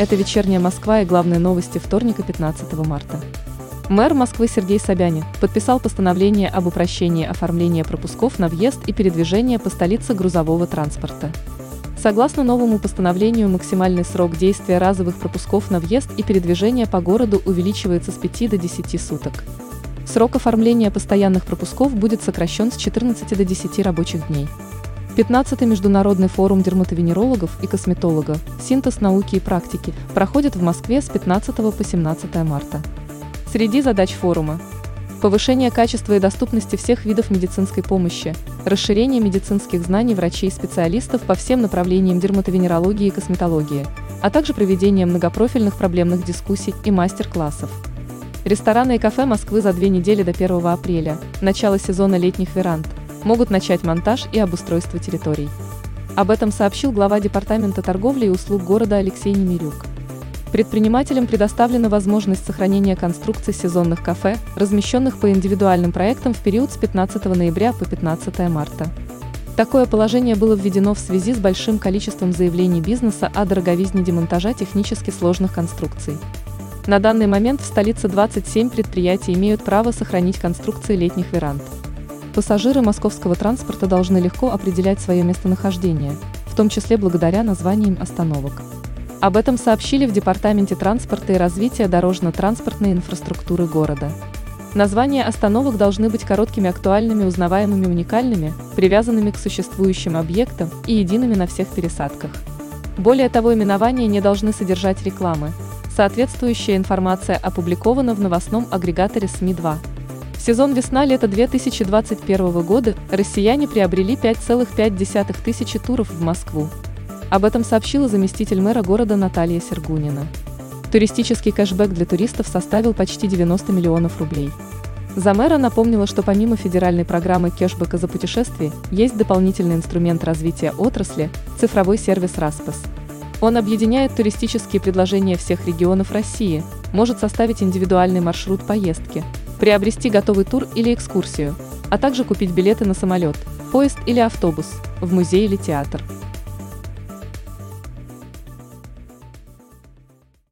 Это «Вечерняя Москва» и главные новости вторника 15 марта. Мэр Москвы Сергей Собянин подписал постановление об упрощении оформления пропусков на въезд и передвижение по столице грузового транспорта. Согласно новому постановлению, максимальный срок действия разовых пропусков на въезд и передвижение по городу увеличивается с 5 до 10 суток. Срок оформления постоянных пропусков будет сокращен с 14 до 10 рабочих дней. 15-й международный форум дерматовенерологов и косметологов «Синтез науки и практики» проходит в Москве с 15 по 17 марта. Среди задач форума – повышение качества и доступности всех видов медицинской помощи, расширение медицинских знаний врачей и специалистов по всем направлениям дерматовенерологии и косметологии, а также проведение многопрофильных проблемных дискуссий и мастер-классов. Рестораны и кафе Москвы за две недели до 1 апреля, начало сезона летних веранд – могут начать монтаж и обустройство территорий. Об этом сообщил глава Департамента торговли и услуг города Алексей Немирюк. Предпринимателям предоставлена возможность сохранения конструкций сезонных кафе, размещенных по индивидуальным проектам в период с 15 ноября по 15 марта. Такое положение было введено в связи с большим количеством заявлений бизнеса о дороговизне демонтажа технически сложных конструкций. На данный момент в столице 27 предприятий имеют право сохранить конструкции летних веранд. Пассажиры московского транспорта должны легко определять свое местонахождение, в том числе благодаря названиям остановок. Об этом сообщили в Департаменте транспорта и развития дорожно-транспортной инфраструктуры города. Названия остановок должны быть короткими, актуальными, узнаваемыми, уникальными, привязанными к существующим объектам и едиными на всех пересадках. Более того, именования не должны содержать рекламы. Соответствующая информация опубликована в новостном агрегаторе СМИ-2. В сезон весна-лето 2021 года россияне приобрели 5,5 тысячи туров в Москву. Об этом сообщила заместитель мэра города Наталья Сергунина. Туристический кэшбэк для туристов составил почти 90 миллионов рублей. За мэра напомнила, что помимо федеральной программы кэшбэка за путешествие, есть дополнительный инструмент развития отрасли – цифровой сервис «Распас». Он объединяет туристические предложения всех регионов России, может составить индивидуальный маршрут поездки – приобрести готовый тур или экскурсию, а также купить билеты на самолет, поезд или автобус, в музей или театр.